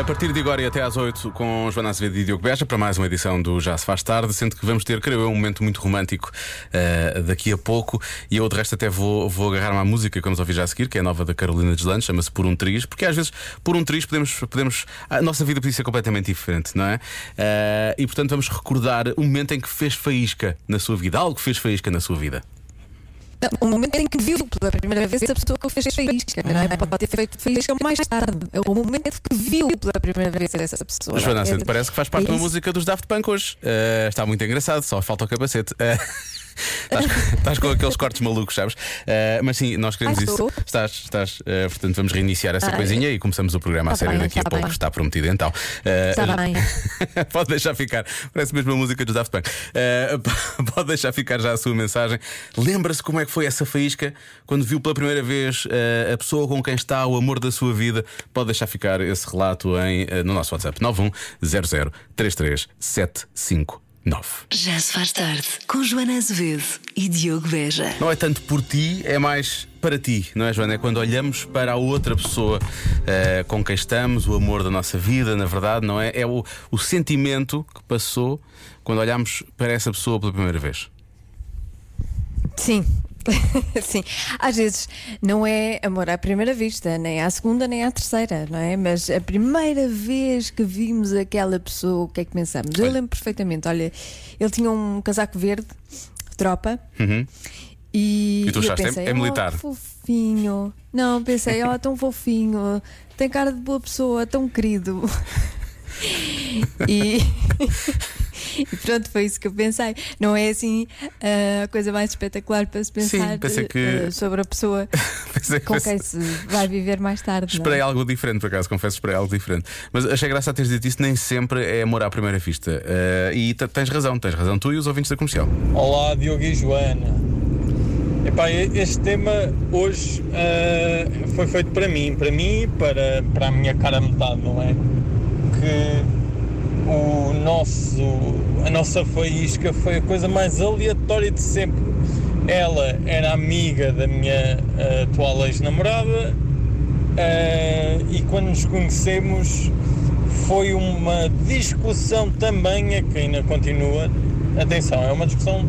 A partir de agora e até às 8 com Joana Azevedo e Diogo Beja para mais uma edição do Já se faz tarde, sendo que vamos ter, creio eu, um momento muito romântico uh, daqui a pouco. E eu de resto até vou, vou agarrar-me à música que vamos ouvir já a seguir, que é nova da Carolina Deslandes, chama-se Por um Triz, porque às vezes por um triz podemos, podemos. A nossa vida podia ser completamente diferente, não é? Uh, e portanto vamos recordar o momento em que fez faísca na sua vida, algo que fez faísca na sua vida. Não, o momento em que viu pela primeira vez a pessoa que fez faísca, não é? Pode ter feito faísca mais tarde. É o momento em que viu pela primeira vez essa pessoa. Joana, é, parece que faz parte é isso. música dos Daft Punk hoje. Uh, está muito engraçado, só falta o capacete. Uh, Estás, estás com aqueles cortes malucos, sabes? Uh, mas sim, nós queremos Ah, isso. estou. Estás, estás. uh, portanto, vamos reiniciar essa Ah, coisinha e começamos o programa a Está sério bem, daqui a está pouco. bem. Está prometido então. Uh, Está bem. pode deixar ficar. Parece mesmo a música dos Daft Punk. Pode deixar ficar já a sua mensagem. Lembra-se como é que foi essa faísca quando viu pela primeira vez a pessoa com quem está, o amor da sua vida? Pode deixar ficar esse relato em, no nosso WhatsApp 9100 33759. Já se faz tarde com Joana Azevedo e Diogo Beja. Não é tanto por ti, é mais para ti, não é, Joana? É quando olhamos para a outra pessoa eh, com quem estamos, o amor da nossa vida, na verdade, não é? É o, o sentimento que passou quando olhamos para essa pessoa pela primeira vez. Sim. Sim, às vezes não é amor à primeira vista, nem à segunda, nem à terceira, não é? Mas a primeira vez que vimos aquela pessoa, o que é que pensamos? Eu lembro perfeitamente. Olha, ele tinha um casaco verde, tropa, Uhum. e, E tu achaste, é- pensei, é militar? Oh, fofinho. Não, pensei, oh, tão fofinho, tem cara de boa pessoa, tão querido. e, e pronto, foi isso que eu pensei. Não é assim ah, a coisa mais espetacular para se pensar Sim, pensei que- ah, sobre a pessoa Pensei- com quem se vai viver mais tarde. é? Esperei algo diferente, por acaso, confesso, esperei algo diferente. Mas achei graça a teres dito isso, nem sempre é amor à primeira vista. Eh, e tens razão, tens razão, tu e os ouvintes da comercial. Olá, Diogo e Joana. Epá, este tema hoje ah, foi feito para mim, para mim e para, para a minha cara metade, não é? Que o nosso, a nossa faísca foi a coisa mais aleatória de sempre. Ela era amiga da minha ah, atual ex-namorada ah, e quando nos conhecemos foi uma discussão também, a que ainda continua. Atenção, é uma discussão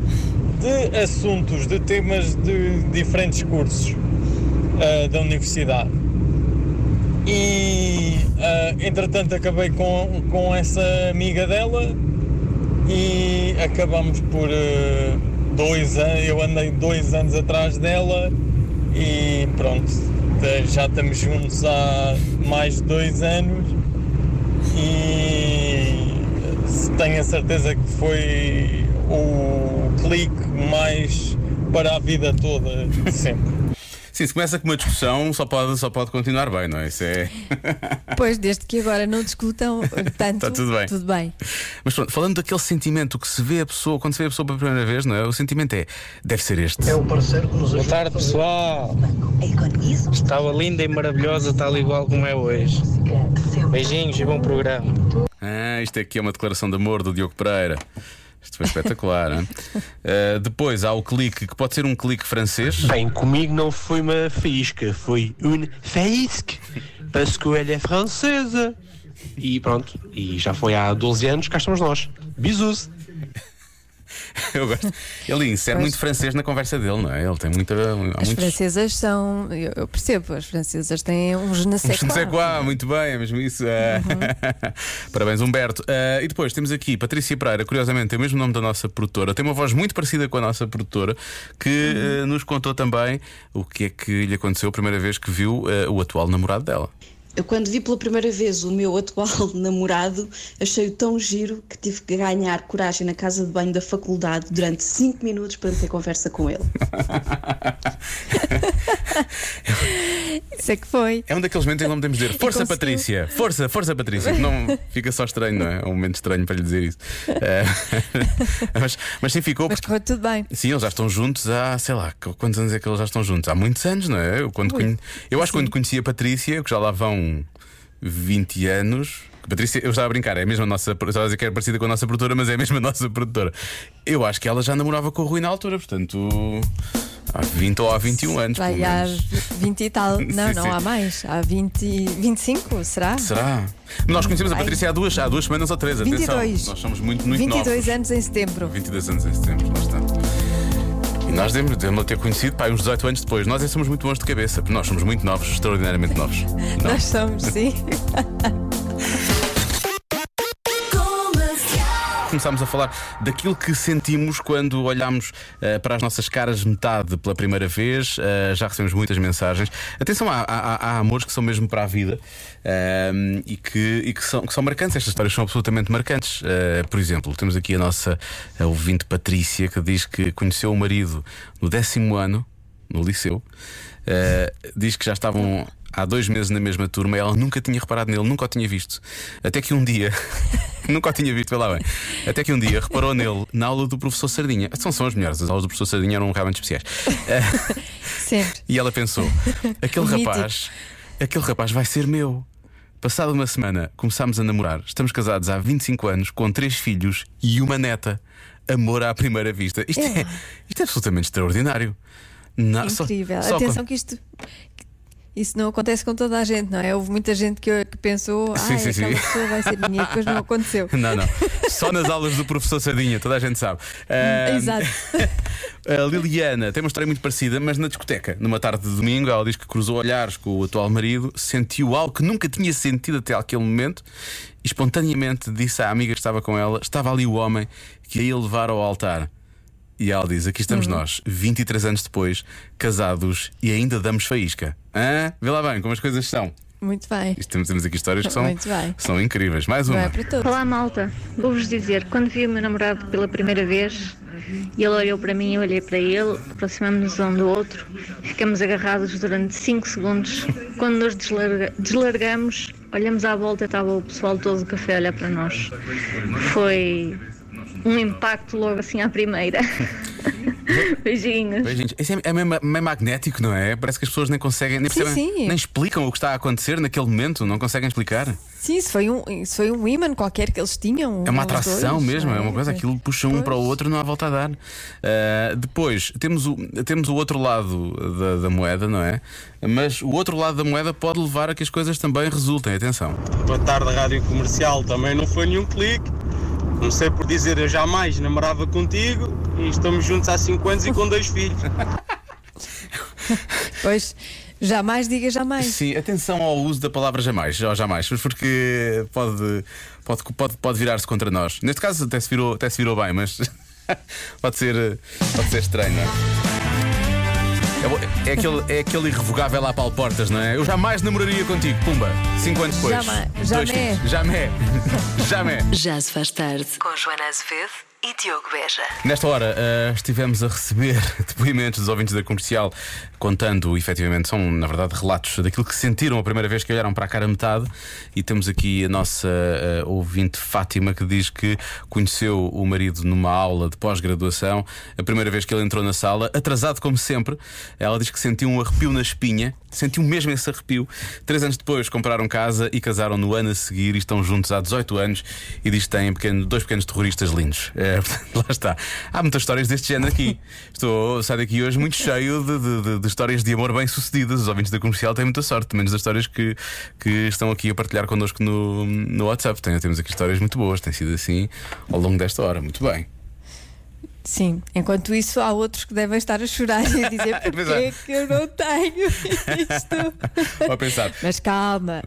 de assuntos, de temas de diferentes cursos ah, da universidade. E ah, entretanto acabei com, com essa amiga dela e acabamos por ah, dois anos, eu andei dois anos atrás dela e pronto, já estamos juntos há mais de dois anos e tenho a certeza que foi o clique mais para a vida toda sempre. Sim, se começa com uma discussão, só pode, só pode continuar bem, não é? Isso é. Pois, desde que agora não discutam tanto, Está tudo bem. tudo bem. Mas pronto, falando daquele sentimento que se vê a pessoa, quando se vê a pessoa pela primeira vez, não é? O sentimento é, deve ser este. É o parceiro que nos Boa ajuda. tarde, pessoal. Estava linda e maravilhosa, tal igual como é hoje. Beijinhos e bom programa. Ah, isto aqui é uma declaração de amor do Diogo Pereira. Isto foi espetacular. Ah, depois há o clique, que pode ser um clique francês. Bem, comigo não foi uma faísca, foi une faísque, parce que ela é francesa. E pronto, e já foi há 12 anos, cá estamos nós. Bisous. Eu gosto. Ele insere muito francês na conversa dele, não é? Ele tem muita. As muitos. francesas são, eu, eu percebo, as francesas têm um je ne sais quoi. muito bem, é mesmo isso. Ah, Parabéns, Humberto. Ah, e depois temos aqui Patrícia Pereira, curiosamente, tem o mesmo nome da nossa produtora, tem uma voz muito parecida com a nossa produtora, que ah, nos contou também o que é que lhe aconteceu a primeira vez que viu ah, o atual namorado dela. Eu, quando vi pela primeira vez o meu atual namorado, achei-o tão giro que tive que ganhar coragem na casa de banho da faculdade durante 5 minutos para ter conversa com ele. Isso é que foi. É um daqueles momentos em que não podemos dizer Força. Patrícia, força, força Patrícia. Não fica só estranho, não é? É um momento estranho para lhe dizer isso. Ah, mas, mas sim, ficou. Mas correu tudo bem. Sim, eles já estão juntos há, sei lá, qu- quantos anos é que eles já estão juntos? Há muitos anos, não é? Eu, quando conhe- eu acho que quando conheci a Patrícia, que já lá vão 20 anos. Patrícia, eu estava a brincar, é a mesma nossa. Eu estava a dizer que era parecida com a nossa produtora, mas é a mesma nossa produtora. Eu acho que ela já namorava com o Rui na altura, portanto. Há 20 ou há 21 anos. Vai há menos. 20 e tal. Não, Sim, não sim. há mais. Há 20, 25, será? Será? Nós conhecemos a Vai. Patrícia há duas, há duas semanas ou três. Atenção. 22. Nós somos muito, muito 22 novos. anos em setembro. 22 anos em setembro, lá está. E nós devemos, devemos ter conhecido pai, uns 18 anos depois. Nós é somos muito bons de cabeça, porque nós somos muito novos, extraordinariamente novos. Não. Nós somos, sim. Começámos a falar daquilo que sentimos quando olhamos eh, para as nossas caras metade pela primeira vez. Eh, já recebemos muitas mensagens. Atenção, há, há- há amores que são mesmo para a vida eh, e, que, e que são, que são marcantes. Estas histórias são absolutamente marcantes. Eh, por exemplo, temos aqui a nossa eh, ouvinte Patrícia que diz que conheceu o marido no décimo ano, no liceu. Diz que já estavam há dois meses na mesma turma e ela nunca tinha reparado nele, nunca o tinha visto. Até que um dia, nunca o tinha visto, vê lá bem. Até que um dia reparou nele na aula do professor Sardinha. São, são as melhores, as aulas do professor Sardinha eram realmente especiais. Eh, Sempre. e ela pensou: aquele rapaz, aquele rapaz vai ser meu. Passada uma semana, começámos a namorar. Estamos casados há 25 anos, com três filhos e uma neta. Amor à primeira vista. Isto é, isto é absolutamente extraordinário. Não, só- Incrível. só Atenção com- que isto. Isso não acontece com toda a gente, não é? Houve muita gente que, que pensou, ah, Sim, aquela sim. pessoa vai ser minha, e depois não aconteceu. Não, não. Só nas aulas do professor Sardinha, toda a gente sabe. Ah, Exato. A Liliana tem uma história muito parecida, mas na discoteca. Numa tarde de domingo, ela diz que cruzou olhares com o atual marido, sentiu algo que nunca tinha sentido até aquele momento e espontaneamente disse à amiga que estava com ela: estava ali o homem que a ia levar ao altar. E ela diz: Aqui estamos nós, 23 anos depois, casados e ainda damos faísca. Hã? Vê lá bem como as coisas são. Muito bem. Isto temos, temos aqui histórias que são, Muito bem. são incríveis. Mais uma. é todos. Olá malta, vou-vos dizer, quando vi o meu namorado pela primeira vez e ele olhou para mim, eu olhei para ele, aproximamos-nos um do outro, ficamos agarrados durante 5 segundos. Quando nos deslarga- deslargamos, olhamos à volta e estava o pessoal todo do café a olhar para nós. Foi um impacto logo assim à primeira. Beijinhos. Beijinhos. Isso é, é meio, meio magnético, não é? Parece que as pessoas nem conseguem, nem, Sim, percebem, sim. nem explicam o que está a acontecer naquele momento, não conseguem explicar. Sim, isso foi um, isso foi um imã qualquer que eles tinham. É uma atração dois, mesmo, não é uma coisa, aquilo puxa um Pois. para o outro, não há volta a dar. Ah, depois temos o, temos o outro lado da, da moeda, não é? Mas o outro lado da moeda pode levar a que as coisas também resultem. Atenção. Boa tarde, Rádio Comercial. Também não foi nenhum clique. Comecei por dizer eu jamais namorava contigo e estamos juntos há 5 anos e com dois filhos. Pois, jamais diga jamais. Sim, atenção ao uso da palavra jamais, ou jamais, porque pode, pode, pode, pode virar-se contra nós. Neste caso até se virou, até se virou bem, mas pode ser, pode ser estranho, não é? É, é aquele, é aquele irrevogável lá para portas, não é? Eu jamais namoraria contigo, pumba, cinco anos depois. Jamais. Dois Jamais. Jamais. Jamais. Já se faz tarde. Com Joana Azevedo e Diogo Beja. Nesta hora eh, estivemos a receber depoimentos dos ouvintes da comercial contando, efetivamente, são na verdade relatos daquilo que sentiram a primeira vez que olharam para a cara metade. E temos aqui a nossa eh, ouvinte Fátima que diz que conheceu o marido numa aula de pós-graduação, a primeira vez que ele entrou na sala, atrasado como sempre. Ela diz que sentiu um arrepio na espinha, sentiu mesmo esse arrepio. Três anos depois compraram casa e casaram no ano a seguir e estão juntos há 18 anos. E diz que têm pequeno- dois pequenos terroristas lindos. É, portanto, lá está. Há muitas histórias deste género aqui. Estou saio daqui hoje muito cheio de- de- de histórias de amor bem-sucedidas. Os ouvintes da comercial têm muita sorte, menos das histórias que, que estão aqui a partilhar connosco no, no WhatsApp. Tem- temos aqui histórias muito boas, tem sido assim ao longo desta hora. Muito bem. Sim, enquanto isso há outros que devem estar a chorar e a dizer porque é. que eu não tenho isto. Vou pensar. Mas calma.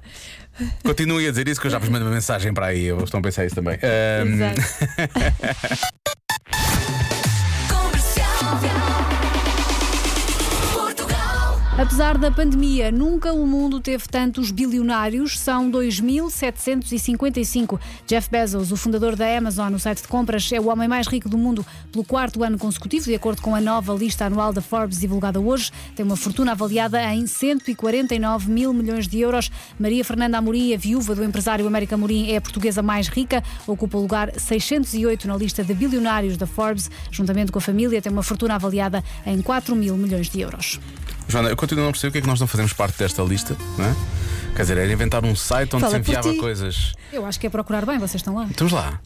Continuem a dizer isso que eu já vos mando uma mensagem para aí. Eles estão a pensar isso também. Ahm, Exato. Apesar da pandemia, nunca o mundo teve tantos bilionários, são 2.755. Jeff Bezos, o fundador da Amazon, o site de compras, é o homem mais rico do mundo pelo quarto ano consecutivo, de acordo com a nova lista anual da Forbes divulgada hoje. Tem uma fortuna avaliada em 149 mil milhões de euros. Maria Fernanda Amorim, a viúva do empresário América Amorim, é a portuguesa mais rica, ocupa o lugar 608 na lista de bilionários da Forbes. Juntamente com a família, tem uma fortuna avaliada em 4 mil milhões de euros. Joana, eu continuo a não perceber o que é que nós não fazemos parte desta lista, não é? Quer dizer, era inventar um site onde Fala se por enviava ti. coisas. Eu acho que é procurar bem, vocês estão lá. Estamos lá.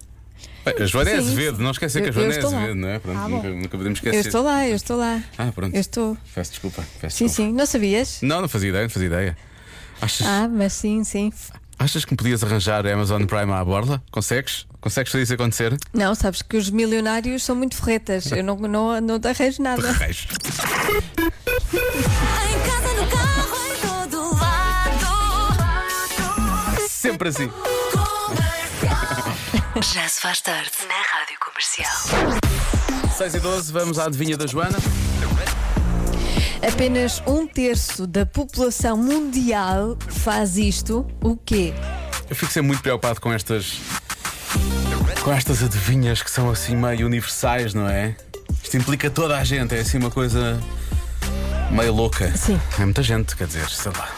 A Joana é Sim, Azevedo, não esquecer que a eu- Joana eu é estou lá. Azevedo, não é? Pronto, Ah, bom. nunca, nunca podemos esquecer. Eu estou lá, eu estou lá. Ah, pronto. Eu estou. Peço desculpa. Peço Sim, desculpa. sim. Não sabias? Não, não fazia ideia, não fazia ideia. Achas, Ah, mas sim, sim. achas que me podias arranjar a Amazon Prime à borla? Consegues? Consegues fazer isso acontecer? Não, sabes que os milionários são muito ferretas. Eu não, não, não te arranjo nada. Reis. Em casa, no carro, em todo lado. Sempre assim. Já se faz tarde na Rádio Comercial. 6 e 12, vamos à adivinha da Joana. Apenas um terço da população mundial faz isto. O quê? Eu fico sempre muito preocupado com estas. com estas adivinhas que são assim meio universais, não é? Isto implica toda a gente, é assim uma coisa meio louca. Sim. É muita gente, quer dizer, sei lá.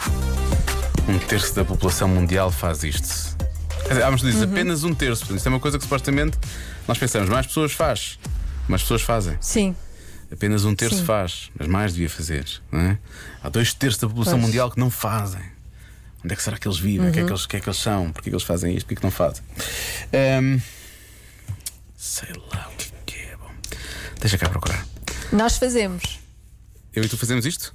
Um terço da população mundial faz isto. Quer dizer, há uns que dizem apenas um terço. Portanto, isto é uma coisa que supostamente nós pensamos, mais pessoas faz. Mais pessoas fazem. Sim. Apenas um terço Sim. faz, mas mais devia fazer. Não é? Há dois terços da população Pois. mundial que não fazem. Onde é que será que eles vivem? O que é que eles, o que é que eles são? Porquê que eles fazem isto? Porquê que não fazem? Ahm, sei lá o que que é bom. Deixa cá procurar. Nós fazemos. Eu e tu fazemos isto?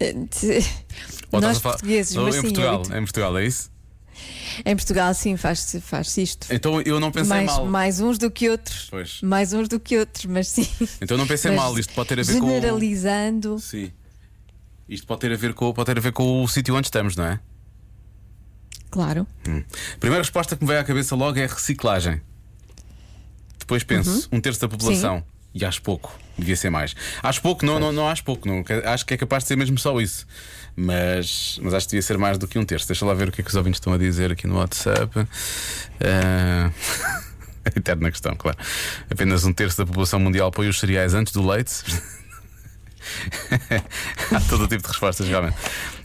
Eh, Ou Nós estás a falar- portugueses, mas em sim, Portugal, eu e em Portugal, é isso? Em Portugal, sim, faz-se faz isto. Então eu não pensei mais, mal. mais uns do que outros. Pois. Mais uns do que outros, mas sim. Então não pensei Mas mal. Isto pode ter a ver com. Generalizando. Sim. Isto pode ter a ver com, pode ter a ver com o sítio onde estamos, não é? Claro. Hum. Primeira resposta que me veio à cabeça logo é reciclagem. Depois penso, um terço da população. E acho pouco, devia ser mais. Acho pouco, não, não, não acho pouco, não. acho que é capaz de ser mesmo só isso. Mas, mas acho que devia ser mais do que um terço. Deixa lá ver o que é que os ouvintes estão a dizer aqui no WhatsApp. A eterna questão, claro. Apenas um terço da população mundial põe os cereais antes do leite. Há todo tipo de respostas, realmente.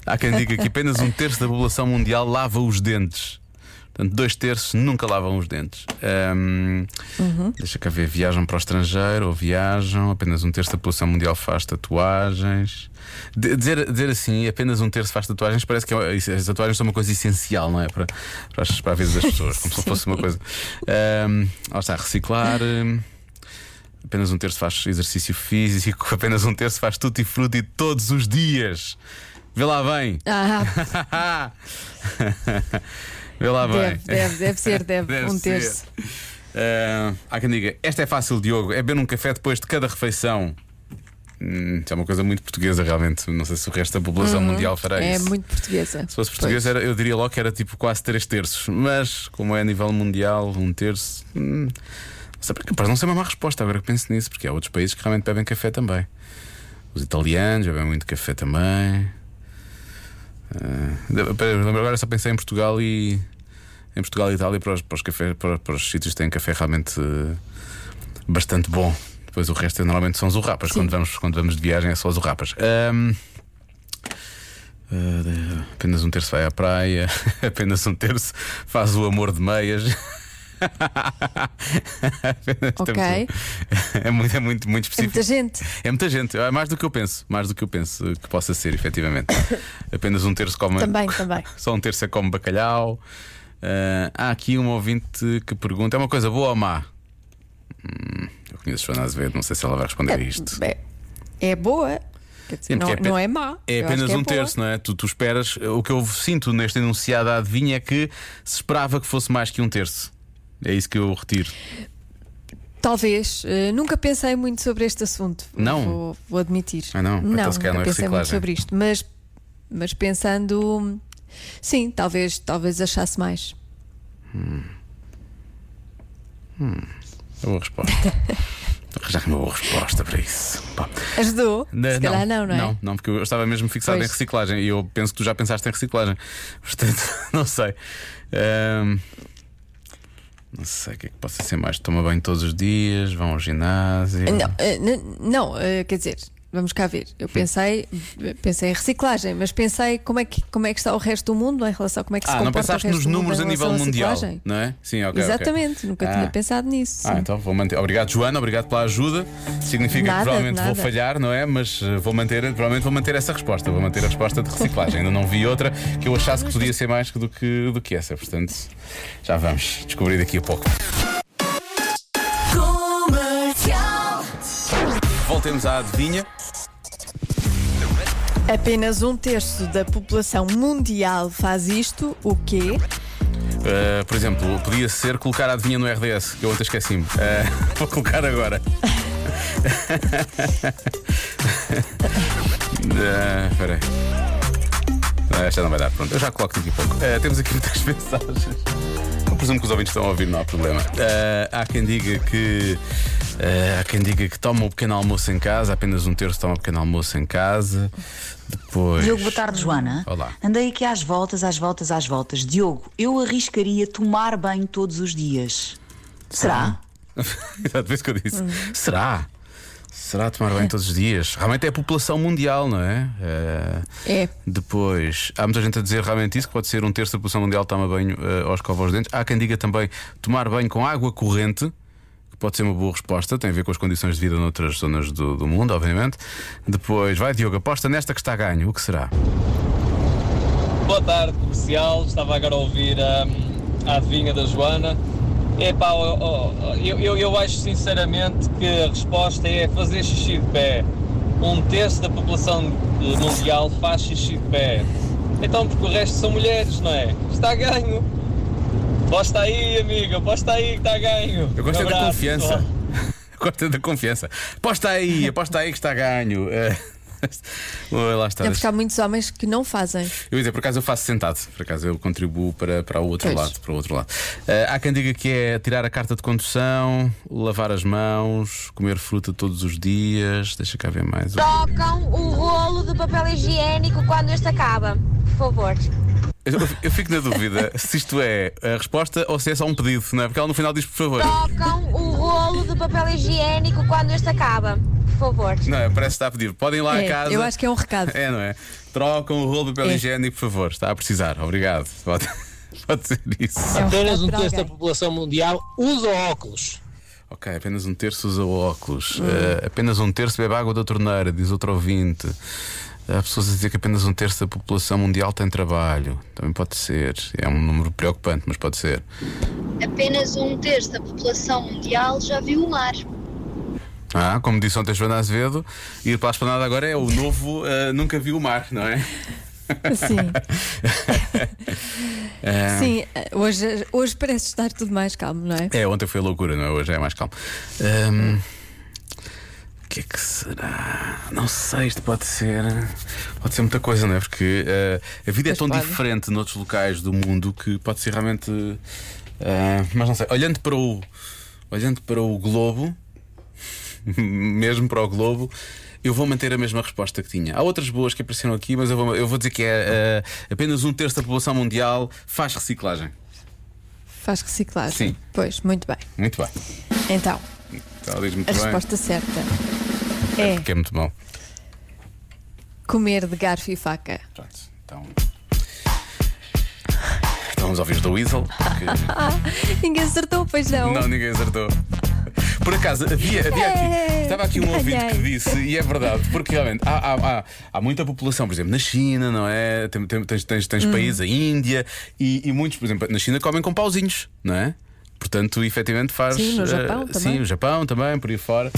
Há quem diga que apenas um terço da população mundial lava os dentes. Portanto, dois terços nunca lavam os dentes. Ahm, Deixa cá ver, viajam para o estrangeiro ou viajam. Apenas um terço da população mundial faz tatuagens. De- dizer, dizer assim, apenas um terço faz tatuagens, parece que é- as tatuagens são uma coisa essencial, não é? Para, para, as- para a vida das pessoas, como se fosse uma coisa. Um, lá está, reciclar. ahm, Apenas um terço faz exercício físico, apenas um terço faz tutti frutti todos os dias. Vê lá bem. Ah, Vê lá bem. deve, deve, deve ser, deve. Deve um terço. Ah, há quem diga: Esta é fácil, Diogo. É beber um café depois de cada refeição. Hum, é uma coisa muito portuguesa, realmente. Não sei se o resto da população mundial fará É isso. muito portuguesa. Se fosse português, era- eu diria logo que era tipo quase três terços. Mas, como é a nível mundial, um terço. Hum, não sei, capaz de não ser uma má resposta agora que penso nisso, porque há outros países que realmente bebem café também. Os italianos bebem muito café também. Ah, pera, agora só pensei em Portugal e. Em Portugal e Itália, para os, para os, cafés, para, para os sítios que têm café realmente eh, bastante bom. Depois o resto é, normalmente são zurrapas. Quando vamos, quando vamos de viagem é só zurrapas. Ahm, Uh, apenas um terço vai à praia, apenas um terço faz o amor de meias. Ok. É muito, é muito, muito É específico. muita gente. É muita gente, é mais do que eu penso, mais do que eu penso que possa ser, efetivamente. Apenas um terço come. Também, também. Só um terço é come bacalhau. Uh, há aqui um ouvinte que pergunta: é uma coisa boa ou má? Hum, eu conheço a Joana Azevedo, não sei se ela vai responder a isto. É, é boa. Quer dizer, Sim, não, é pe- não é má. É apenas que um boa. terço, não é? Tu, tu esperas. O que eu sinto neste enunciado à adivinha é que se esperava que fosse mais que um terço. É isso que eu retiro. Talvez. eh, nunca pensei muito sobre este assunto. Não? Vou, vou admitir. Ah, não? Então, Não, nunca não é pensei muito sobre isto. Mas, mas pensando. Sim, talvez, talvez achasse mais. Boa resposta. Arranjar uma boa resposta para isso. Pá. Ajudou? Na- Se calhar não, não é? Não, não, porque eu estava mesmo fixado Pois. em reciclagem e eu penso que tu já pensaste em reciclagem. Portanto, não sei. Ahm, não sei o que é que possa ser mais. Toma banho todos os dias, vão ao ginásio. Não, eh, n- não eh, quer dizer, vamos cá ver. Eu pensei, pensei em reciclagem, mas pensei como é, que, como é que está o resto do mundo em relação a como é que se Ah, não comporta pensaste o resto nos números a nível mundial, reciclagem. não é? Sim, ok. Exatamente, nunca Ah. tinha pensado nisso. Ah, sim. então vou manter. Obrigado, Joana, obrigado pela ajuda. Significa Nada, que provavelmente nada. vou falhar, não é? Mas eh, vou manter, provavelmente vou manter essa resposta. Vou manter a resposta de reciclagem. Ainda não vi outra que eu achasse que podia ser mais do que, do que essa. Portanto, já vamos descobrir daqui a pouco. Voltemos à adivinha. Apenas um terço da população mundial faz isto, o quê? Uh, por exemplo, podia ser colocar a adivinha no RDS, que eu ontem esqueci-me. Uh, vou colocar agora. Uh, Espera aí. Ah, Esta não vai dar, pronto. Eu já coloco daqui a pouco. Uh, temos aqui muitas mensagens. Eu presumo que os ouvintes estão a ouvir, não há problema. Uh, há quem diga que. Uh, há quem diga que toma o pequeno almoço em casa, apenas um terço toma o pequeno almoço em casa. Depois. Diogo, boa tarde, Joana. Olá. Andei aqui às voltas, às voltas, às voltas. Diogo, eu arriscaria tomar banho todos os dias. Será? Exato, vez que eu disse. Será? Será tomar banho todos os dias? Realmente é a população mundial, não é? Eh, É. Depois, há muita gente a dizer realmente isso, que pode ser um terço da população mundial toma banho eh, aos escova os dentes. Há quem diga também tomar banho com água corrente, pode ser uma boa resposta, tem a ver com as condições de vida noutras zonas do, do mundo, obviamente. Depois, vai Diogo, aposta nesta que está a ganho, o que será? Boa tarde, comercial. Estava agora a ouvir hum, a adivinha da Joana. Ó, ó, eu, eu, eu acho sinceramente que a resposta é fazer xixi de pé. Um terço da população mundial faz xixi de pé. Então, porque o resto são mulheres, não é? Está ganho. Posta aí, amiga, posta aí que está a ganho. Eu gosto Um é da abraço, confiança. gosto é da confiança. Aposta aí, aposta aí que está a ganho. Eh, lá está. É porque há muitos homens que não fazem. Eu ia dizer, por acaso eu faço sentado, por acaso eu contribuo para, para o outro Pois. lado. Para o outro lado. Eh, há quem diga que é tirar a carta de condução, lavar as mãos, comer fruta todos os dias. Deixa cá ver mais. Trocam o rolo de papel higiênico quando este acaba, por favor. Eu, eu fico na dúvida se isto é a resposta ou se é só um pedido, não é? Porque ela no final diz por favor. Trocam o rolo de papel higiênico quando este acaba, por favor. Não é? Parece que está a pedir. Podem ir lá É, a casa. eu acho que é um recado. É, não é? Trocam o rolo de papel É. higiênico, por favor. Está a precisar. Obrigado. Pode, pode ser isso. É um Apenas recado um para terço da alguém. população mundial usa óculos. Ok, apenas um terço usa óculos. Hum. Eh, apenas um terço bebe água da torneira, diz outro ouvinte. Há pessoas a dizer que apenas um terço da população mundial tem trabalho. Também pode ser. É um número preocupante, mas pode ser. Apenas um terço da população mundial já viu o mar. Ah, como disse ontem Joana Azevedo, ir para a esplanada agora é o novo eh, Nunca Vi o Mar, não é? Sim, Eh, sim. Hoje, hoje parece estar tudo mais calmo, não é? É, ontem foi loucura, não é? Hoje é mais calmo. Ahm, O que é que será? Não sei, isto pode ser. Pode ser muita coisa, não é? Porque eh, a vida é Pois tão pode. diferente noutros locais do mundo que pode ser realmente. eh, mas não sei, olhando para o. Olhando para o globo, mesmo para o globo, eu vou manter a mesma resposta que tinha. Há outras boas que apareceram aqui, mas eu vou, eu vou dizer que é eh, apenas um terço da população mundial faz reciclagem. Faz reciclagem. Sim. Pois, muito bem. Muito bem. Então, Ela diz a muito bem. resposta certa é Que é muito bom. comer de garfo e faca. Pronto, então. Então vamos ouvir os da Weasel. que- Ninguém acertou, pois não. Não, ninguém acertou. Por acaso, havia, havia aqui, É, estava aqui um ouvinte que ganhei. disse, e é verdade, porque realmente há, há, há, há muita população, por exemplo, na China, não é? Tem- tem- Tens, tens, tens Hum. países, a Índia, e, e muitos, por exemplo, na China comem com pauzinhos, não é? Portanto, efetivamente faz. Sim, no eh, Japão também. Sim, o Japão também, por aí fora.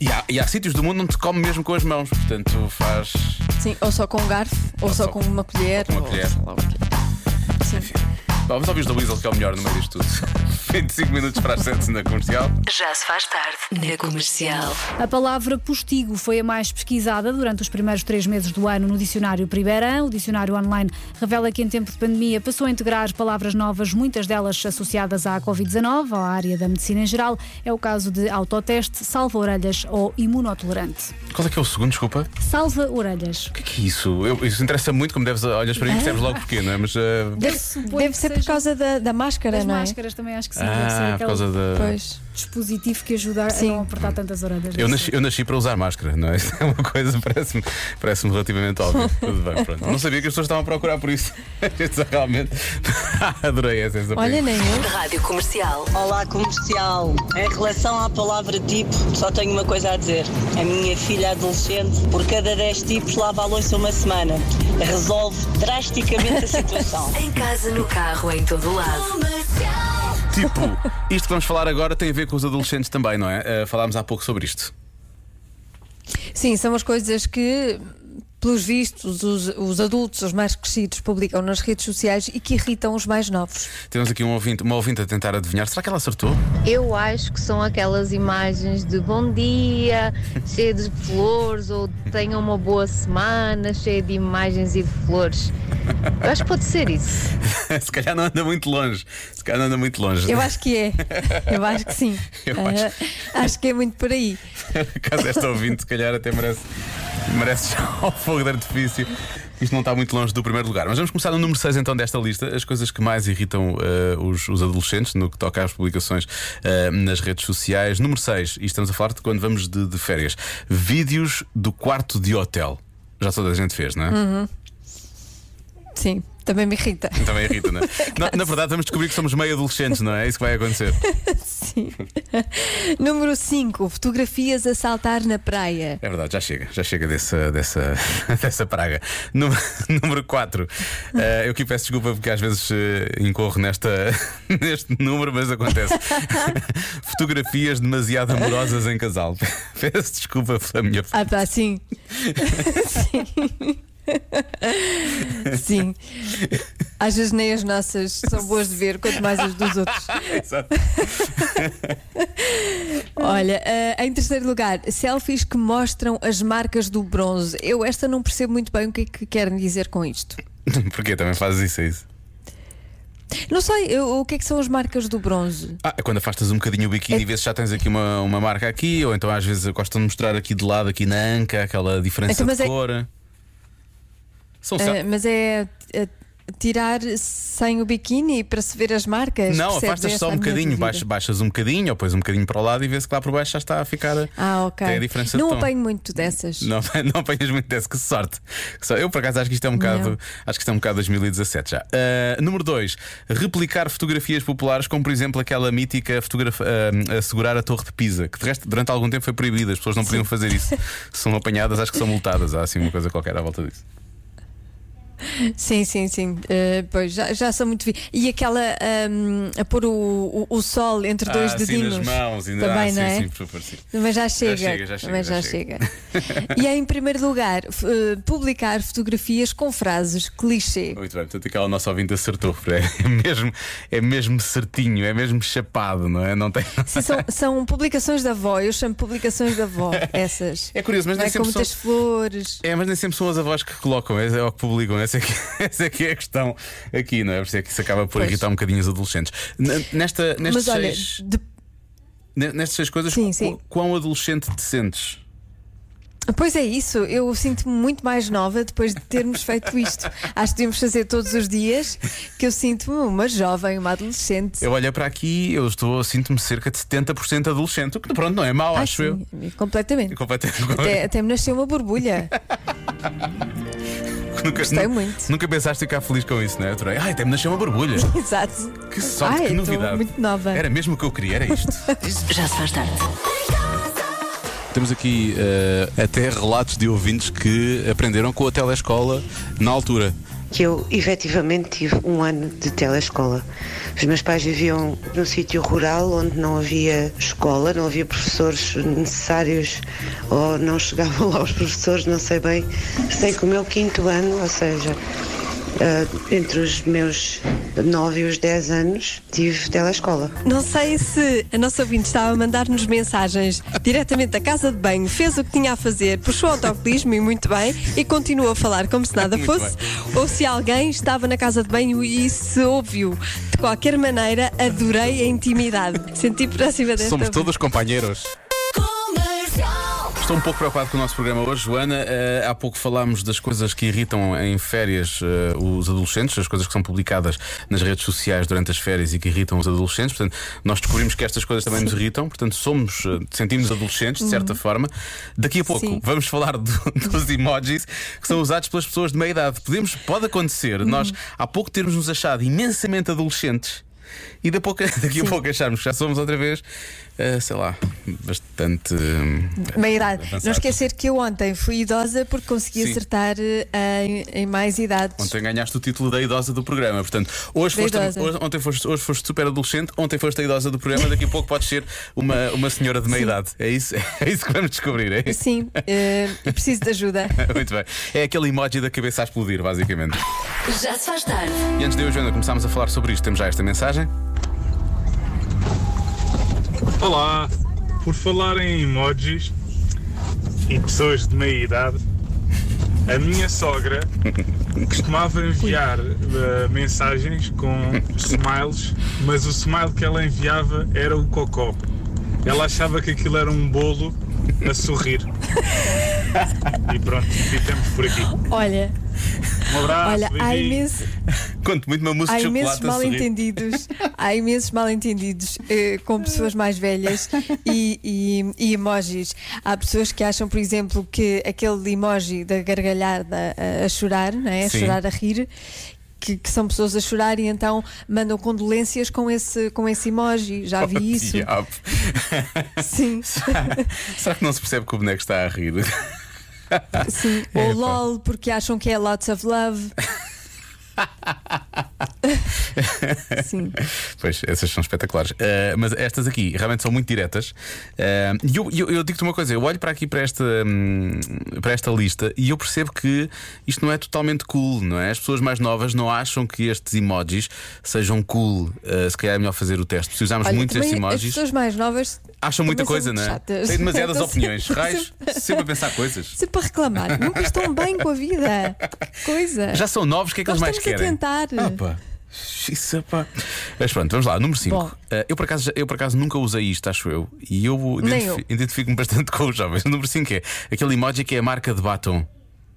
E há, e há sítios do mundo onde se come mesmo com as mãos, portanto faz. Sim, ou só com um garfo, ou, só, só com uma colher. com uma ou colher. sei lá o vamos ouvir os da Weasel, que é o melhor no meio disto tudo. 25 minutos para as 7 na comercial. Já se faz tarde na comercial. A palavra postigo foi a mais pesquisada durante os primeiros três meses do ano no dicionário Primeirão. O dicionário online revela que em tempo de pandemia passou a integrar palavras novas, muitas delas associadas à Covid-19, à área da medicina em geral. É o caso de autoteste, salva-orelhas ou imunotolerante. Qual é que é o segundo, desculpa? Salva-orelhas. O que é que é isso? Eu- isso interessa muito, como deves olhas para mim e percebes logo porquê, não é? Mas. eh, Deve, deve ser por causa da, da máscara, Das não é? máscaras também acho que sim. Ah, por causa da- Pois. dispositivo que ajuda a Sim. não apertar tantas orelhas. Eu nasci, eu nasci para usar máscara, não é? Isso é uma coisa, parece-me parece relativamente óbvia. Tudo bem, pronto. Não sabia que as pessoas estavam a procurar por isso. Realmente. Adorei essa essa Olha, nem eu. Rádio Comercial. Olá, comercial. Em relação à palavra tipo, só tenho uma coisa a dizer. A minha filha adolescente, por cada 10 tipos, lava a louça uma semana. Resolve drasticamente a situação. Em casa, no carro, em todo lado. Tipo, isto que vamos falar agora tem a ver com os adolescentes também, não é? Uh, falámos há pouco sobre isto. Sim, são as coisas que, pelos vistos, os, os adultos, os mais crescidos, publicam nas redes sociais e que irritam os mais novos. Temos aqui um ouvinte, uma ouvinte a tentar adivinhar. Será que ela acertou? Eu acho que são aquelas imagens de bom dia, cheia de flores, ou tenham uma boa semana, cheia de imagens e de flores. Eu acho que pode ser isso. Se calhar não anda muito longe. Se calhar não anda muito longe. Eu acho que é. Eu acho que sim. Eu Ah, acho que é muito por aí. Caso esta ouvinte, se calhar até merece, merece já o fogo de artifício. Isto não está muito longe do primeiro lugar. Mas vamos começar no número 6 então desta lista. As coisas que mais irritam eh, os, os adolescentes no que toca às publicações eh, nas redes sociais. Número 6, e estamos a falar de quando vamos de, de férias. Vídeos do quarto de hotel. Já toda a gente fez, não é? Uhum. Sim, também me irrita. Também irrita, não é? na, na verdade, vamos descobrir que somos meio adolescentes, não é? É isso que vai acontecer. Sim. Número 5, fotografias a saltar na praia. É verdade, já chega, já chega dessa, dessa, dessa praga. Número, número 4. eu aqui peço desculpa porque às vezes eh, incorro nesta, neste número, mas acontece. Fotografias demasiado amorosas em casal. Peço desculpa pela minha. Ah, pá, sim. sim. Sim. Às vezes nem as nossas são boas de ver, quanto mais as dos outros. Exato. Olha, eh, em terceiro lugar, selfies que mostram as marcas do bronze. Eu esta não percebo muito bem o que é que querem dizer com isto. Porquê também fazes isso? É isso? Não sei, eu- o que é que são as marcas do bronze? Ah, é quando afastas um bocadinho o biquíni e vês se já tens aqui uma, uma marca aqui, ou então às vezes gostam de mostrar aqui de lado, aqui na anca, aquela diferença Então, de é- cor. São sel- mas é eh, tirar sem o biquíni para se ver as marcas? Não, afastas só é a um bocadinho, baixas, baixas um bocadinho, ou pões um bocadinho para o lado e vês que lá por baixo já está a ficar. Ah, ok. Tem a diferença não apanho muito dessas. Não, não apanhas muito desse, que sorte. Eu por acaso acho que isto é um bocado. Não. Acho que isto é um bocado 2017 já. Ah, número 2. Replicar fotografias populares, como por exemplo aquela mítica fotografia a segurar a Torre de Pisa, que de resto durante algum tempo foi proibida, as pessoas não podiam fazer isso. Se são apanhadas, acho que são multadas. Há assim uma coisa qualquer à volta disso. Sim, sim, sim. Eh, pois já, já são muito. vi- E aquela ahm, a pôr o, o, o sol entre dois ah, dedinhos. nas mãos, ainda Também, ah, não é? sim, sim, por favor, sim. Mas já chega. chega, já chega, Também já já chega. e em primeiro lugar, eh, publicar fotografias com frases clichê. Muito bem, portanto aquela nossa ouvinte acertou. É mesmo, é mesmo certinho, é mesmo chapado, não é? Não tem. Sim, são, são publicações da avó, eu chamo publicações da avó, essas. É curioso, mas nem é com sempre muitas são- flores. É, mas nem sempre são as avós que colocam, é, é o que publicam. Essa é que, essa é que é a questão aqui, não é? Por isso é que isso acaba por Pois. irritar um bocadinho os adolescentes. Nesta, nestes, Mas olha, seis, de- ne- nestas seis coisas, Sim, sim. qu- quão adolescente te sentes? Pois é isso, eu sinto-me muito mais nova depois de termos feito isto. Acho que devíamos fazer todos os dias que eu sinto-me uma jovem, uma adolescente. Eu olho para aqui, eu estou, sinto-me cerca de 70% adolescente, o que pronto, não é mau, Ah, acho eu. sim, Completamente. Completamente. Até, até me nasceu uma borbulha. nunca, gostei muito. Nunca pensaste ficar feliz com isso, não é? Adorei. Ai, até me nasceu uma borbulha. Exato. Que sorte, Ai, que novidade. muito nova. Era mesmo o que eu queria, era isto. Já se faz tarde. Temos aqui eh, até relatos de ouvintes que aprenderam com a telescola na altura. Que eu efetivamente tive um ano de telescola. Os meus pais viviam num sítio rural onde não havia escola, não havia professores necessários ou não chegavam lá os professores, não sei bem. Sei que o meu quinto ano, ou seja, ah, entre os meus 9 e os 10 anos, tive telescola. Não sei se a nossa ouvinte estava a mandar-nos mensagens diretamente da casa de banho, fez o que tinha a fazer, puxou o autocolismo e muito bem, e continuou a falar como se nada fosse, ou se alguém estava na casa de banho e se ouviu. De qualquer maneira, adorei a intimidade. Senti próxima desta. Somos todos companheiros. Estou um pouco preocupado com o nosso programa hoje, Joana. Eh, há pouco falámos das coisas que irritam em férias eh, os adolescentes, as coisas que são publicadas nas redes sociais durante as férias e que irritam os adolescentes. Portanto, nós descobrimos que estas coisas também nos irritam, portanto, somos, eh, sentimos adolescentes, de certa forma. Daqui a pouco Sim. vamos falar do- dos emojis que são usados pelas pessoas de meia idade. Podemos, pode acontecer nós há pouco termos nos achado imensamente adolescentes. E daqui a pouco, daqui a pouco acharmos que já somos outra vez, eh, sei lá, bastante. Meia idade. avançados. Não esquecer que eu ontem fui idosa porque consegui Sim. acertar eh, em, em mais idades. Ontem ganhaste o título da idosa do programa. Portanto, hoje Da foste, idosa. hoje, ontem foste, hoje foste super adolescente, ontem foste a idosa do programa, daqui a pouco podes ser uma, uma senhora de meia idade. É isso, é isso que vamos descobrir, é? Sim, eu preciso de ajuda. Muito bem. É aquele emoji da cabeça a explodir, basicamente. Já se faz tarde. E antes de eu Joana começarmos a falar sobre isto, temos já esta mensagem. Olá, por falar em emojis e pessoas de meia idade, a minha sogra costumava enviar eh, mensagens com smiles, mas o smile que ela enviava era o cocó. Ela achava que aquilo era um bolo a sorrir. E pronto, ficamos por aqui. Olha, Um abraço, olha, há imenso. Conto muito uma música Há de imensos sorrir. mal-entendidos, há imensos mal-entendidos eh, com pessoas mais velhas e, e- e emojis. Há pessoas que acham, por exemplo, que aquele emoji da gargalhada a, a chorar, não é? a Sim. chorar a rir. Que, que são pessoas a chorar e então mandam condolências com esse, com esse emoji. Já vi isso. Diabo. Sim. Será que não se percebe que o boneco está a rir? Sim. É, Ou. LOL, porque acham que é lots of love. Sim. Pois, essas são espetaculares. Uh, mas estas aqui realmente são muito diretas. Uh, E eu, eu, eu digo-te uma coisa: eu olho para aqui para esta, hum, para esta lista e eu percebo que isto não é totalmente cool, não é? As pessoas mais novas não acham que estes emojis sejam cool. Uh, se calhar é melhor fazer o teste. Se usarmos Olha, muitos estes as emojis. pessoas mais novas Acham muita coisa, não é? Têm demasiadas opiniões. sempre- Raios, sempre a pensar coisas. Sempre a reclamar. Nunca estão bem com a vida. Coisa. Já são novos, o que é que Nós eles mais querem? a tentar. Ah, pá. Isso, pá. Mas pronto, vamos lá, número 5. Bom. eu, por acaso, eu por acaso nunca usei isto, acho eu. E eu identifico-me bastante com os jovens. O número 5 é aquele emoji que é a marca de batom.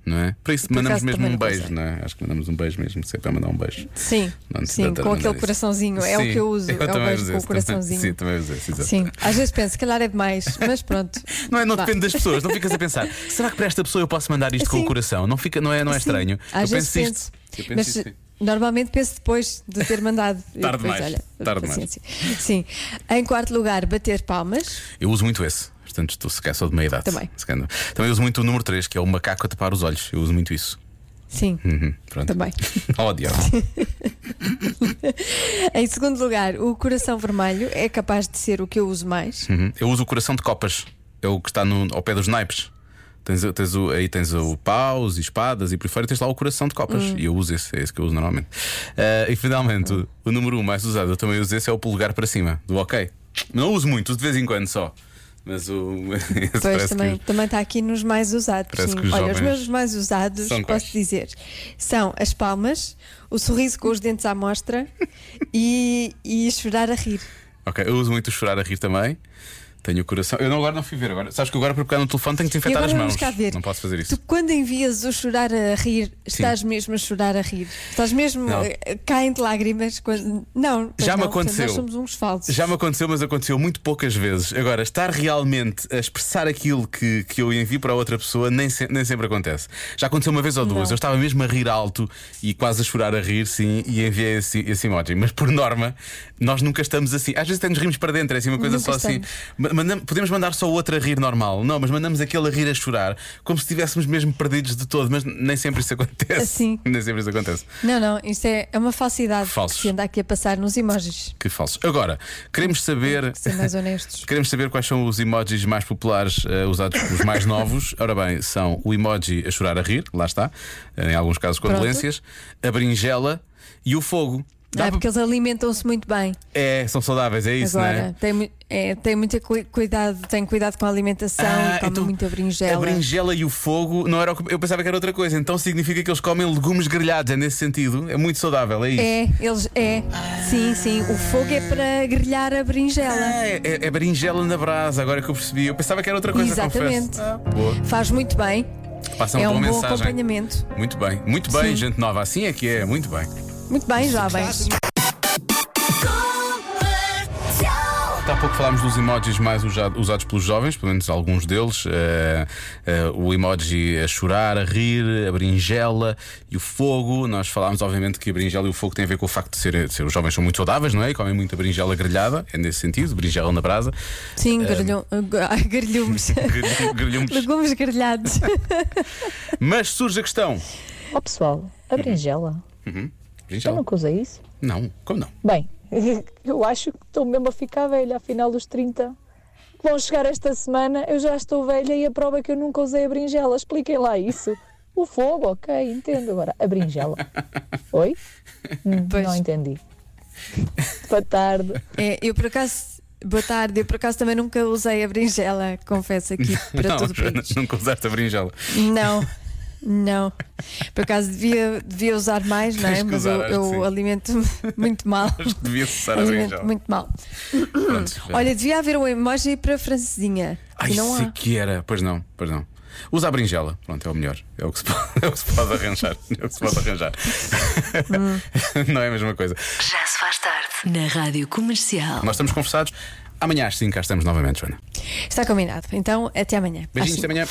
Não é? Para isso Por mandamos mesmo um beijo, não é? Acho que mandamos um beijo mesmo, sempre a mandar um beijo. Sim, Não, sim, com aquele não, coraçãozinho. É o Sim, que eu uso. eu é o beijo com o também- coraçãozinho. Sim, também usei esse, exato. Sim, às vezes penso, se calhar é demais, mas pronto. Não, é, não Vá. depende das pessoas, não ficas a pensar, será que para esta pessoa eu posso mandar isto com o Sim. coração? Não, fica, não é, não é Sim, estranho? Às eu vezes penso penso. isto. Eu penso Mas isto, sim. Normalmente penso depois de ter mandado. Tarde depois, demais, olha, tarde paciência. Sim. Em quarto lugar, bater palmas. Eu uso muito esse. Portanto, estou se calhar sou de meia idade. Também. Também uso muito o número 3, que é o macaco a tapar os olhos. Eu uso muito isso. Sim, Uhum, pronto. também. Diabo. Em segundo lugar, o coração vermelho é capaz de ser o que eu uso mais. Uhum. Eu uso o coração de copas. É o que está no- ao pé dos naipes. Tens, tens o, aí tens o paus e espadas e por fora tens lá o coração de copas. Hum. E eu uso esse, é esse que eu uso normalmente. Ah, e finalmente, o, o número 1 um mais usado, eu também uso esse, é o polegar para cima, do ok. Não uso muito, de vez em quando só. Mas o. Pois também, que- também está aqui nos mais usados. Os Olha, os meus mais usados, posso quais? dizer, são as palmas, o sorriso com os dentes à mostra e, e chorar a rir. Ok, eu uso muito chorar a rir também. Tenho o coração. Eu não, agora não fui ver. Agora. Sabes que agora para pegar no telefone tenho que desinfetar as mãos. cá ver. Não posso fazer isso. Tu, quando envias o chorar a rir, estás mesmo a chorar a rir? Estás mesmo. Não. eh, caem de lágrimas? Quando... Não, Já me não, aconteceu. Nós somos uns falsos. Já me aconteceu, mas aconteceu muito poucas vezes. Agora, estar realmente a expressar aquilo que, que eu envio para outra pessoa nem, se- nem sempre acontece. Já aconteceu uma vez ou duas. Não. Eu estava mesmo a rir alto e quase a chorar a rir, sim, e enviei esse, esse emoji. Mas por norma, nós nunca estamos assim. Às vezes até nos rimos para dentro, é assim uma coisa Nunca só assim. estamos. Ma- mandam- podemos mandar só o outro a rir normal. Não, mas mandamos aquele a rir a chorar, como se estivéssemos mesmo perdidos de todo. Mas nem sempre isso acontece. Assim. Nem sempre isso acontece. Não, não, isto é, é uma falsidade Falsos. que se anda aqui a passar nos emojis. Que falso. Agora, queremos saber. Ser mais honestos. Queremos saber quais são os emojis mais populares eh, usados pelos mais novos. Ora bem, são o emoji a chorar a rir, lá está, em alguns casos Pronto. condolências, a berinjela e o fogo. Não é? Porque eles alimentam-se muito bem. É, são saudáveis, é isso, não Agora, é? tem, é, tem muito cu- cuidado, tem cuidado com a alimentação Ah, e come então muita A berinjela. berinjela e o fogo não era o que eu pensava que era outra coisa, então significa que eles comem legumes grelhados, é nesse sentido, é muito saudável, é isso. É, eles é. Sim, sim. O fogo é para grelhar a berinjela. É, é, é berinjela na brasa, agora que eu percebi. Eu pensava que era outra coisa, Exatamente. Ah. Faz muito bem. Passa uma é boa um bom acompanhamento. Muito bem, muito bem, Sim. gente nova, assim é que é, muito bem. Muito bem, jovens. Há pouco falámos dos emojis mais usa- usados pelos jovens, pelo menos alguns deles. Eh, eh, o emoji a chorar, a rir, a berinjela e o fogo. Nós falámos, obviamente, que a berinjela e o fogo têm a ver com o facto de ser, de ser- os jovens são muito saudáveis, não é? E comem muita berinjela grelhada, é nesse sentido, berinjela na brasa. Sim, grelhum, ai, grelhumes. grelhu- grelhumes. Legumes grelhados. Mas surge a questão. Ó pessoal, a berinjela. Uhum. Eu nunca usei isso. Não, como não? Bem, eu acho que estou mesmo a ficar velha, afinal dos 30. Vão chegar esta semana, eu já estou velha e a prova é que eu nunca usei a berinjela. Expliquem lá isso. O fogo, ok, entendo. Agora, a berinjela. Oi? Hum, não entendi. Boa tarde. É, eu por acaso. Boa tarde, eu por acaso também nunca usei a berinjela, confesso aqui para não, todo o país. nunca usaste a berinjela. Não, não. Por acaso devia, devia usar mais, não é? Mas usar, eu, eu alimento-me muito mal. Acho que devias usar a Alimento berinjela. muito mal. Pronto. Olha, devia haver um emoji para a francesinha. Ai, e não sei há. que era. Pois não, pois não. Usa a berinjela, pronto, é o melhor. É o que se pode, é o que se pode arranjar. É o que se pode arranjar. não é a mesma coisa. Já se faz tarde. Na Rádio Comercial. Nós estamos conversados. Amanhã às 5 cá estamos novamente, Joana. Está combinado. Então, até amanhã. Beijinhos, até amanhã.